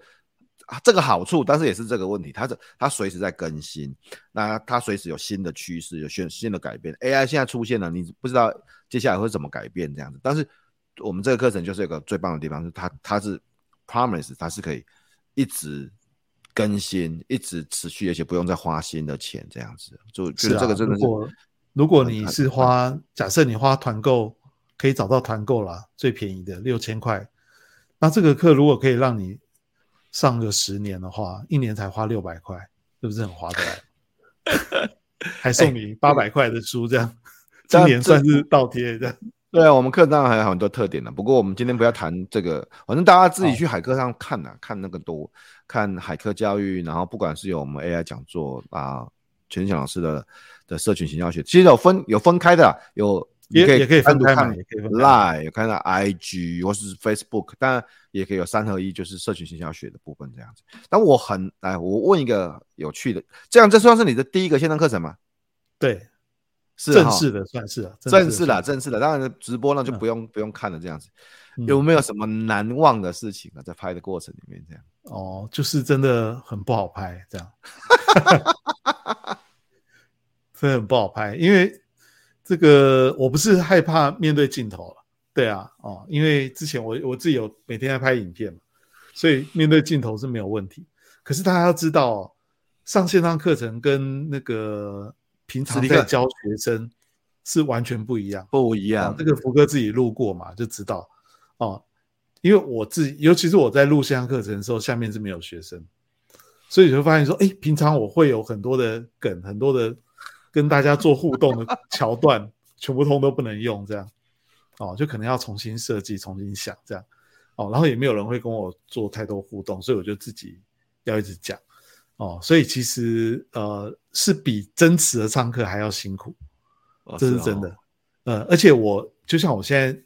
这个好处，但是也是这个问题，它是它随时在更新，那它随时有新的趋势，有新新的改变。AI 现在出现了，你不知道接下来会怎么改变这样子。但是我们这个课程就是一个最棒的地方，是它它是 promise，它是可以一直更新，一直持续，而且不用再花新的钱这样子。就觉得这个真的是，如果如果你是花，假设你花团购。可以找到团购啦，最便宜的六千块。那这个课如果可以让你上个十年的话，一年才花六百块，是不是很划得来？还送你八百块的书，这样、欸、今年算是倒贴这样。对啊，我们课当然还有很多特点的，不过我们今天不要谈这个，反正大家自己去海课上看呐、啊，看那个多，看海课教育，然后不管是有我们 AI 讲座啊，全强老师的的社群行销学，其实有分有分开的，有。也可以也可以单独看，也可以 Line 有看到 IG 或是 Facebook，当然也可以有三合一，就是社群行销学的部分这样子。但我很哎，我问一个有趣的，这样这算是你的第一个线上课程吗？对，是正式的，算是正式的，正式的。当然直播呢就不用、嗯、不用看了，这样子。有没有什么难忘的事情啊？在拍的过程里面这样？哦，就是真的很不好拍，这样，真的很不好拍，因为。这个我不是害怕面对镜头了，对啊，哦，因为之前我我自己有每天在拍影片嘛，所以面对镜头是没有问题。可是大家要知道哦，上线上课程跟那个平常在教学生是完全不一样，不一样。这个福哥自己录过嘛，就知道哦。因为我自己，尤其是我在录线上课程的时候，下面是没有学生，所以你会发现说，哎，平常我会有很多的梗，很多的。跟大家做互动的桥段，全部通都不能用，这样。哦，就可能要重新设计、重新想这样。哦，然后也没有人会跟我做太多互动，所以我就自己要一直讲。哦，所以其实呃是比真实的上课还要辛苦，这是真的，哦、呃，而且我就像我现在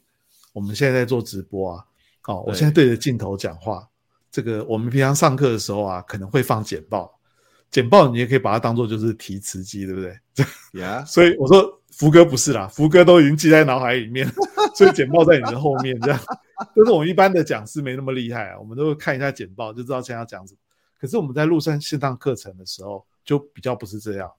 我们现在在做直播啊，哦，我现在对着镜头讲话，这个我们平常上课的时候啊，可能会放简报。简报你也可以把它当做就是提词机，对不对？呀，Yeah. 所以我说福哥不是啦，福哥都已经记在脑海里面，所以简报在你的后面这样。就是我们一般的讲师没那么厉害啊，我们都会看一下简报就知道现在要讲什么。可是我们在录上线上课程的时候，就比较不是这样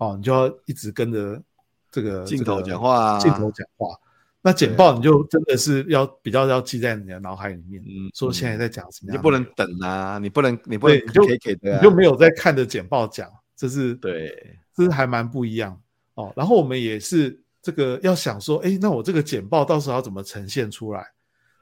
哦，你就要一直跟着这个镜头讲话啊，镜头讲话。那简报你就真的是要比较要记在你的脑海里面，嗯，说现在在讲什么，你不能等啊，你不能，你不能，你就你就没有在看着简报讲，这是对，这是还蛮不一样哦。然后我们也是这个要想说，哎，那我这个简报到时候要怎么呈现出来，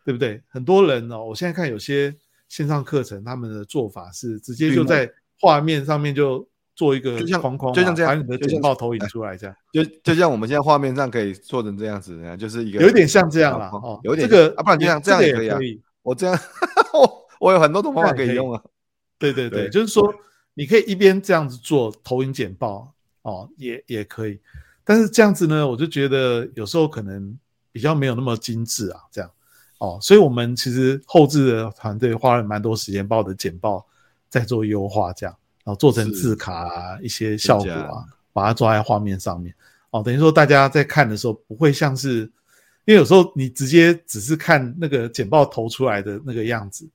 对不对？很多人哦，我现在看有些线上课程，他们的做法是直接就在画面上面就。做一个就像框框，就像这样，把你的简报投影出来，这样就就像我们现在画面上可以做成这样子，就是一个有点像这样了哦，有点这个啊，不然这样这样也可以啊。我这样，我我有很多种方法可以用啊。对对对，就是说你可以一边这样子做投影简报哦，也也可以。但是这样子呢，我就觉得有时候可能比较没有那么精致啊，这样哦。所以我们其实后置的团队花了蛮多时间把我的简报在做优化，这样。做成字卡啊，一些效果啊，把它抓在画面上面哦，等于说大家在看的时候不会像是，因为有时候你直接只是看那个简报投出来的那个样子，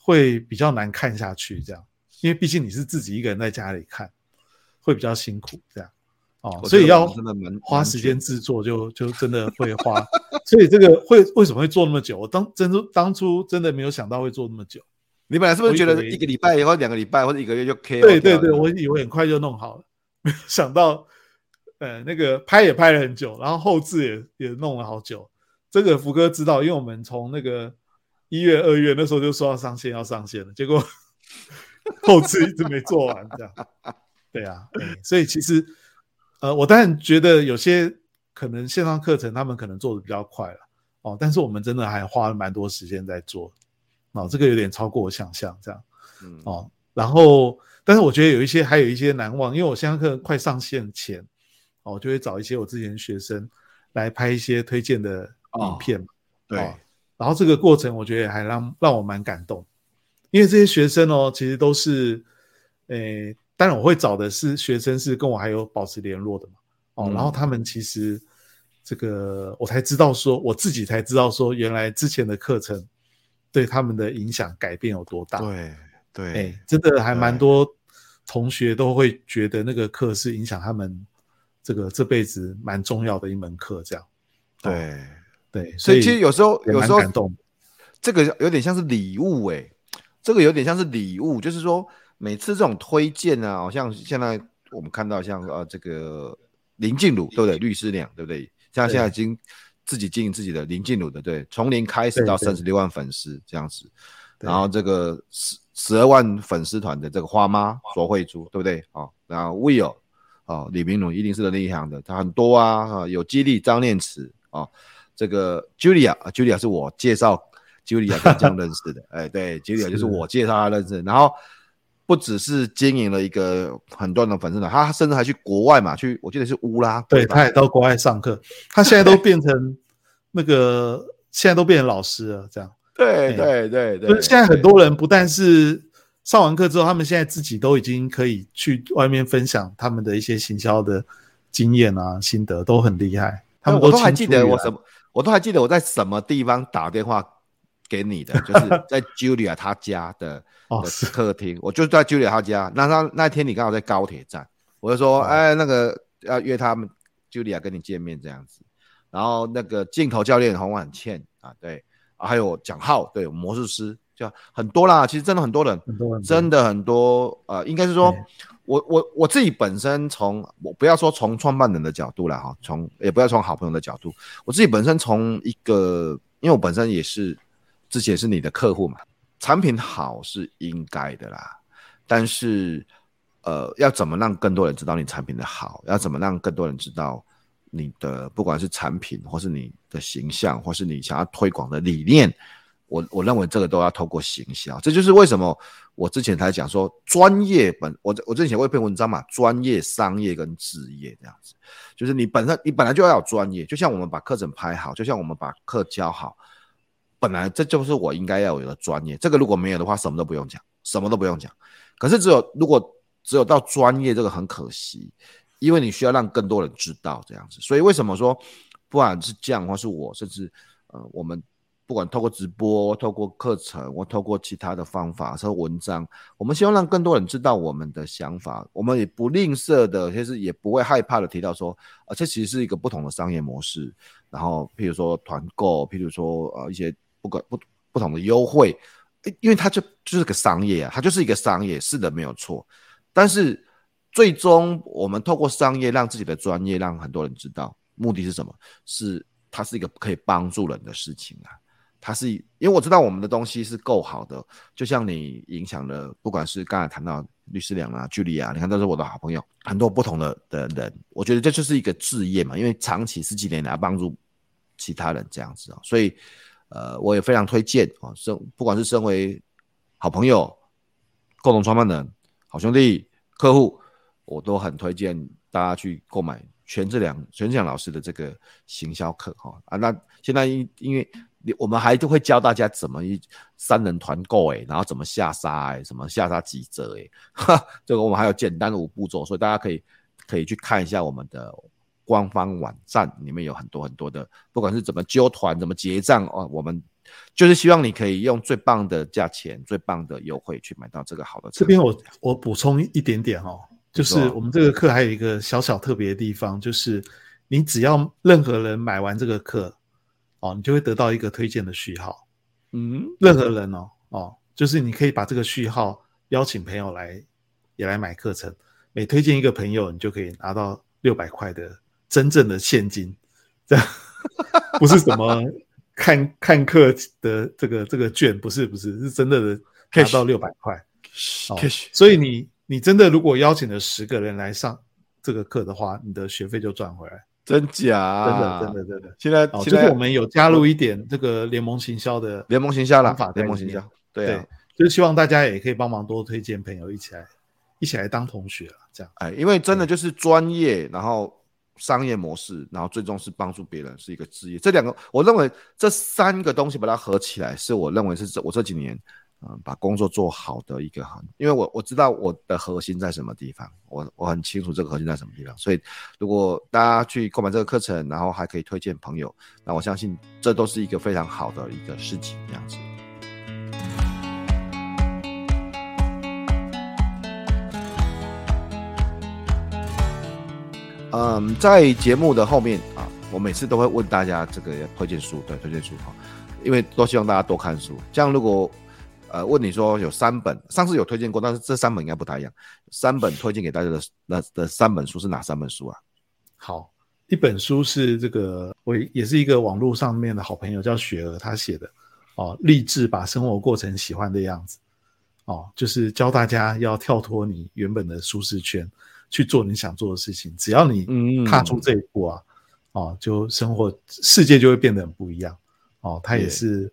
会比较难看下去这样，因为毕竟你是自己一个人在家里看，会比较辛苦这样哦，所以要花时间制作就就真的会花，所以这个会为什么会做那么久？我当真初当初真的没有想到会做那么久。你本来是不是觉得一个礼拜或两个礼拜或者一个月就可以？对对对，我以为很快就弄好了，没 有想到，呃，那个拍也拍了很久，然后后置也也弄了好久。这个福哥知道，因为我们从那个一月、二月那时候就说要上线，要上线了，结果 后置一直没做完，这样。对啊，对，所以其实，呃，我当然觉得有些可能线上课程他们可能做的比较快了哦，但是我们真的还花了蛮多时间在做。哦，这个有点超过我想象，这样，嗯哦，然后，但是我觉得有一些还有一些难忘，因为我现在课快上线前，哦，我就会找一些我之前学生来拍一些推荐的影片，哦、对、哦，然后这个过程我觉得还让让我蛮感动，因为这些学生哦，其实都是，诶，当然我会找的是学生是跟我还有保持联络的嘛，哦，嗯、然后他们其实。这个我才知道说，我自己才知道说，原来之前的课程对他们的影响改变有多大。对对，哎，真的还蛮多同学都会觉得那个课是影响他们这个这辈子蛮重要的一门课，这样。对、哦、对，所以其实有时候有时候感动，这个有点像是礼物哎，这个有点像是礼物，就是说每次这种推荐啊，好像现在我们看到像呃这个林静茹对不对？律师娘对不对？像现在已经自己经营自己的林静茹的，对，从零开始到三十六万粉丝这样子，然后这个十十二万粉丝团的这个花妈卓慧珠，对不对？哦，然后 Will 哦，李明龙一定是内行的，他很多啊，有激励张念慈哦，这个 Julia 啊，Julia 是我介绍 Julia 跟江认识的，哎，对，Julia 就是我介绍他认识，然后。不只是经营了一个很多人的粉丝团，他甚至还去国外嘛，去我记得是乌拉，对，他也到国外上课，他现在都变成 那个，现在都变成老师了，这样。对对对对，现在很多人不但是上完课之后，他们现在自己都已经可以去外面分享他们的一些行销的经验啊、心得，都很厉害。他们我都还记得我什么，我都还记得我在什么地方打电话给你的，就是在 Julia 他家的。的，客厅，我就在 Julia 他家。那他那天你刚好在高铁站，我就说，哎，那个要约他们 Julia 跟你见面这样子。然后那个镜头教练洪婉倩啊，对啊，还有蒋浩，对魔术师，就很多啦。其实真的很多人，很多人真的很多。呃，应该是说我我我自己本身从我不要说从创办人的角度啦，哈，从也不要从好朋友的角度，我自己本身从一个，因为我本身也是之前是你的客户嘛。产品好是应该的啦，但是，呃，要怎么让更多人知道你产品的好？要怎么让更多人知道你的不管是产品，或是你的形象，或是你想要推广的理念？我我认为这个都要透过行销。这就是为什么我之前才讲说，专业本我我之前写过一篇文章嘛，专业、商业跟职业这样子，就是你本身你本来就要有专业，就像我们把课程拍好，就像我们把课教好。本来这就是我应该要有的专业，这个如果没有的话，什么都不用讲，什么都不用讲。可是只有如果只有到专业，这个很可惜，因为你需要让更多人知道这样子。所以为什么说，不管是这样，或是我，甚至呃，我们不管透过直播、透过课程，或透过其他的方法，说文章，我们希望让更多人知道我们的想法。我们也不吝啬的，其实也不会害怕的提到说，啊，这其实是一个不同的商业模式。然后，譬如说团购，譬如说呃一些。不管不不同的优惠，因为它就就是个商业啊，它就是一个商业，是的，没有错。但是最终我们透过商业让自己的专业让很多人知道，目的是什么？是它是一个可以帮助人的事情啊。它是因为我知道我们的东西是够好的，就像你影响了，不管是刚才谈到律师娘啊、距离啊，你看都是我的好朋友，很多不同的的人，我觉得这就是一个志业嘛，因为长期十几年来帮助其他人这样子啊，所以。呃，我也非常推荐啊，身不管是身为好朋友、共同创办人、好兄弟、客户，我都很推荐大家去购买全志良、全志良老师的这个行销课哈啊。那现在因因为我们还会教大家怎么一三人团购诶，然后怎么下杀诶，什么下杀几折诶，哈，这个我们还有简单的五步骤，所以大家可以可以去看一下我们的。官方网站里面有很多很多的，不管是怎么揪团、怎么结账哦，我们就是希望你可以用最棒的价钱、最棒的优惠去买到这个好的。这边我我补充一点点哦，就是我们这个课还有一个小小特别的地方，就是你只要任何人买完这个课哦，你就会得到一个推荐的序号。嗯，任何人哦哦，就是你可以把这个序号邀请朋友来也来买课程，每推荐一个朋友，你就可以拿到六百块的。真正的现金，这样不是什么看看课的这个这个券，不是不是，是真的的拿到六百块。所以你你真的如果邀请了十个人来上这个课的话，你的学费就赚回来。真假？真的真的真的。现在就是我们有加入一点这个联盟行销的联盟行销了，联盟行销。对啊，就是希望大家也可以帮忙多推荐朋友一起来一起来当同学了，这样。哎，因为真的就是专业，然后商业模式，然后最终是帮助别人，是一个职业。这两个，我认为这三个东西把它合起来，是我认为是这我这几年。嗯，把工作做好的一个很，因为我我知道我的核心在什么地方，我我很清楚这个核心在什么地方，所以如果大家去购买这个课程，然后还可以推荐朋友，那我相信这都是一个非常好的一个事情，这样子。嗯，在节目的后面啊，我每次都会问大家这个推荐书，对，推荐书哈，因为都希望大家多看书，这样如果。呃，问你说有三本，上次有推荐过，但是这三本应该不太一样。三本推荐给大家的那的三本书是哪三本书啊？好，一本书是这个，我也是一个网络上面的好朋友叫雪儿，他写的哦，励志把生活过成喜欢的样子哦，就是教大家要跳脱你原本的舒适圈，去做你想做的事情。只要你踏出这一步啊，嗯、哦，就生活世界就会变得很不一样哦。他也是。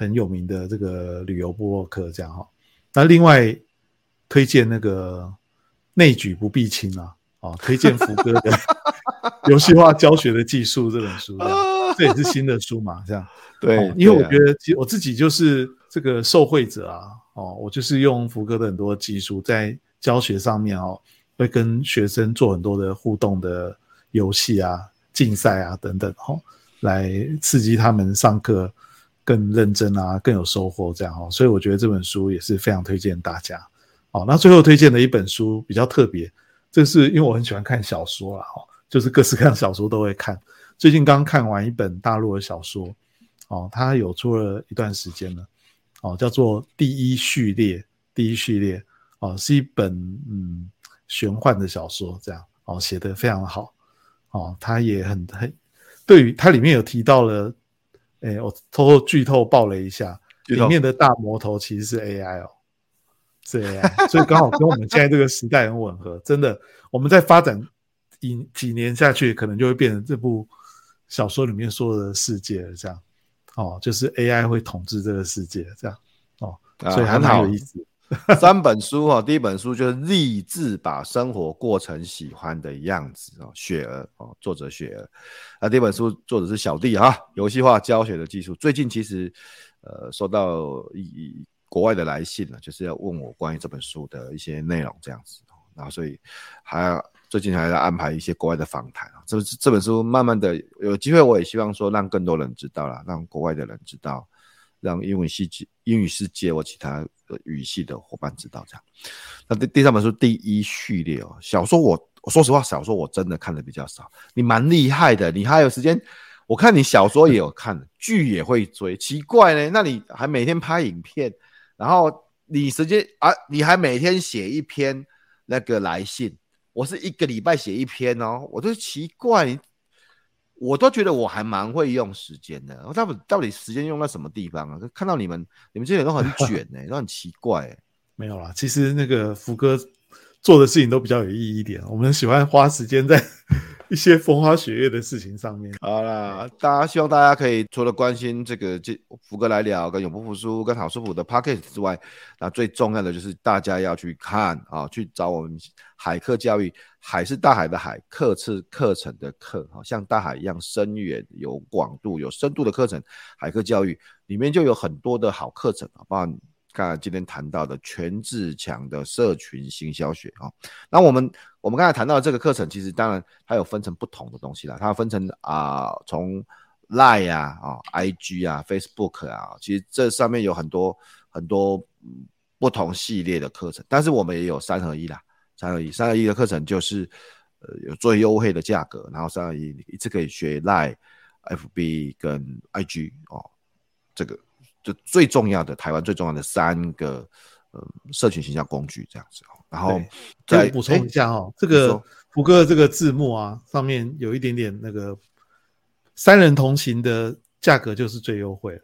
很有名的这个旅游部落客这样哈，那另外推荐那个内举不避亲啊，啊，推荐福哥的 游戏化教学的技术这本书这样，这也是新的书嘛，这样 对，因为我觉得其实我自己就是这个受惠者啊，哦，我就是用福哥的很多技术在教学上面哦，会跟学生做很多的互动的游戏啊、竞赛啊等等哈，来刺激他们上课。更认真啊，更有收获，这样哈，所以我觉得这本书也是非常推荐大家。好，那最后推荐的一本书比较特别，这是因为我很喜欢看小说啦，哈，就是各式各样小说都会看。最近刚看完一本大陆的小说，哦，它有出了一段时间了，哦，叫做《第一序列》，第一序列，哦，是一本嗯玄幻的小说，这样，哦，写得非常好，哦，他也很很，对于它里面有提到了。哎、欸，我偷偷剧透爆了一下，里面的大魔头其实是 AI 哦，是 AI，所以刚好跟我们现在这个时代很吻合。真的，我们在发展几几年下去，可能就会变成这部小说里面说的世界了。这样哦，就是 AI 会统治这个世界，这样哦，所以很好有意思。三本书哦，第一本书就是励志把生活过成喜欢的样子哦，雪儿哦，作者雪儿。那第一本书作者是小弟哈，游戏化教学的技术。最近其实呃收到一国外的来信了，就是要问我关于这本书的一些内容这样子。然后所以还最近还在安排一些国外的访谈啊。这这本书慢慢的有机会，我也希望说让更多人知道了，让国外的人知道。让英语系、英语世界或其他语系的伙伴知道这样。那第第三本书第一序列哦，小说我我说实话，小说我真的看的比较少。你蛮厉害的，你还有时间？我看你小说也有看，剧也会追，奇怪呢？那你还每天拍影片，然后你时间啊，你还每天写一篇那个来信，我是一个礼拜写一篇哦，我就奇怪。我都觉得我还蛮会用时间的，我到底到底时间用在什么地方啊？看到你们，你们这些人都很卷哎、欸，都很奇怪哎、欸。没有啦，其实那个福哥做的事情都比较有意义一点，我们喜欢花时间在 一些风花雪月的事情上面。好啦，大家希望大家可以除了关心这个这福哥来聊跟永不服输跟好舒服的 Podcast 之外，那最重要的就是大家要去看啊，去找我们海课教育。海是大海的海，课是课程的课，哈，像大海一样深远、有广度、有深度的课程。海课教育里面就有很多的好课程啊，包括刚才今天谈到的全自强的社群行销学啊。那我们我们刚才谈到这个课程，其实当然它有分成不同的东西啦，它分成啊，从 Line 啊、啊 IG 啊、Facebook 啊，其实这上面有很多很多不同系列的课程，但是我们也有三合一啦。三二一，三二一的课程就是，呃，有最优惠的价格，然后三二一一次可以学 Line、FB 跟 IG 哦，这个就最重要的台湾最重要的三个呃社群形象工具这样子哦。然后再补充一下哦，这个福哥的这个字幕啊，上面有一点点那个三人同行的价格就是最优惠了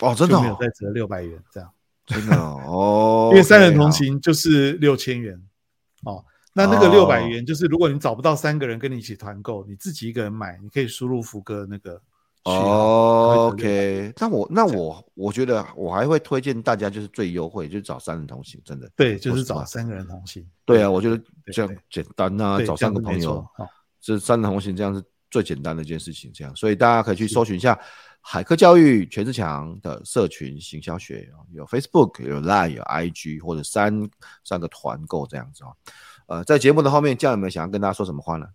哦，真的、哦、没有再折六百元这样，真的哦，因为三人同行就是六千元。哦，那那个六百元就是，如果你找不到三个人跟你一起团购，你自己一个人买，你可以输入福哥那个哦，OK，那我那我我觉得我还会推荐大家就是最优惠，就是找三人同行，真的。对，就是找三个人同行。对啊，我觉得这样简单啊，找三个朋友，这三人同行这样是最简单的一件事情。这样，所以大家可以去搜寻一下海科教育全志强的社群行销学，有 Facebook、有 Line、有 IG 或者三三个团购这样子啊。呃，在节目的后面，这样有没有想要跟大家说什么话呢？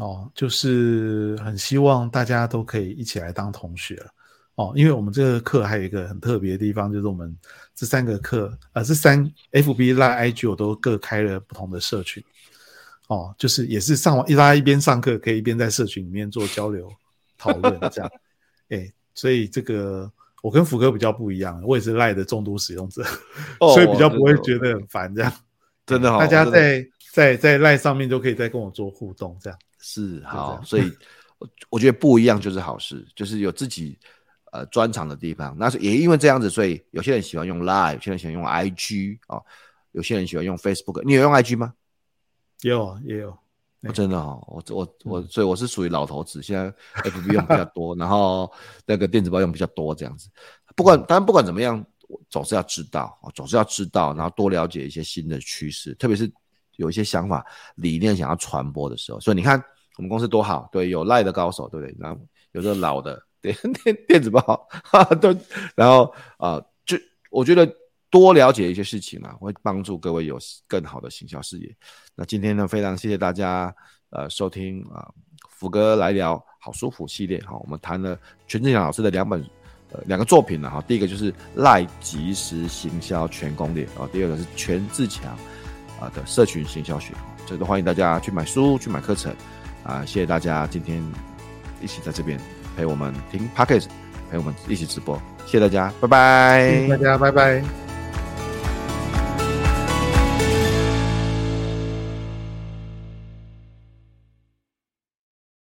哦，就是很希望大家都可以一起来当同学了哦，因为我们这个课还有一个很特别的地方，就是我们这三个课，呃，这三 FB、Line、IG 我都各开了不同的社群，哦，就是也是上网一拉一边上课，可以一边在社群里面做交流讨论这样，哎，所以这个我跟福哥比较不一样，我也是 Line 的重度使用者，哦、所以比较不会觉得很烦这样，真的好，大家在在在 Line 上面都可以再跟我做互动这样。是好，所以我觉得不一样就是好事，就是有自己呃专长的地方。那是也因为这样子，所以有些人喜欢用 Live，有些人喜欢用 IG 啊、哦，有些人喜欢用 Facebook。你有用 IG 吗？有，也有。哦、真的哦，我我我，所以我是属于老头子，现在 FB 用比较多，然后那个电子报用比较多这样子。不管，当然不管怎么样，总是要知道，总是要知道，然后多了解一些新的趋势，特别是。有一些想法、理念想要传播的时候，所以你看我们公司多好，对，有赖的高手，对不对？然后有这老的 电电电子报，哈哈，对，然后啊、就我觉得多了解一些事情嘛，会帮助各位有更好的行销事业。那今天呢，非常谢谢大家呃收听啊、福哥来聊好舒服系列哈，我们谈了全志强老师的两本呃两个作品了哈，第一个就是赖及时行销全攻略啊，第二个是全自强。啊的社群行销学，这都欢迎大家去买书、去买课程啊！谢谢大家今天一起在这边陪我们听 Podcast，陪我们一起直播，谢谢大家，拜拜！谢谢大家，拜拜。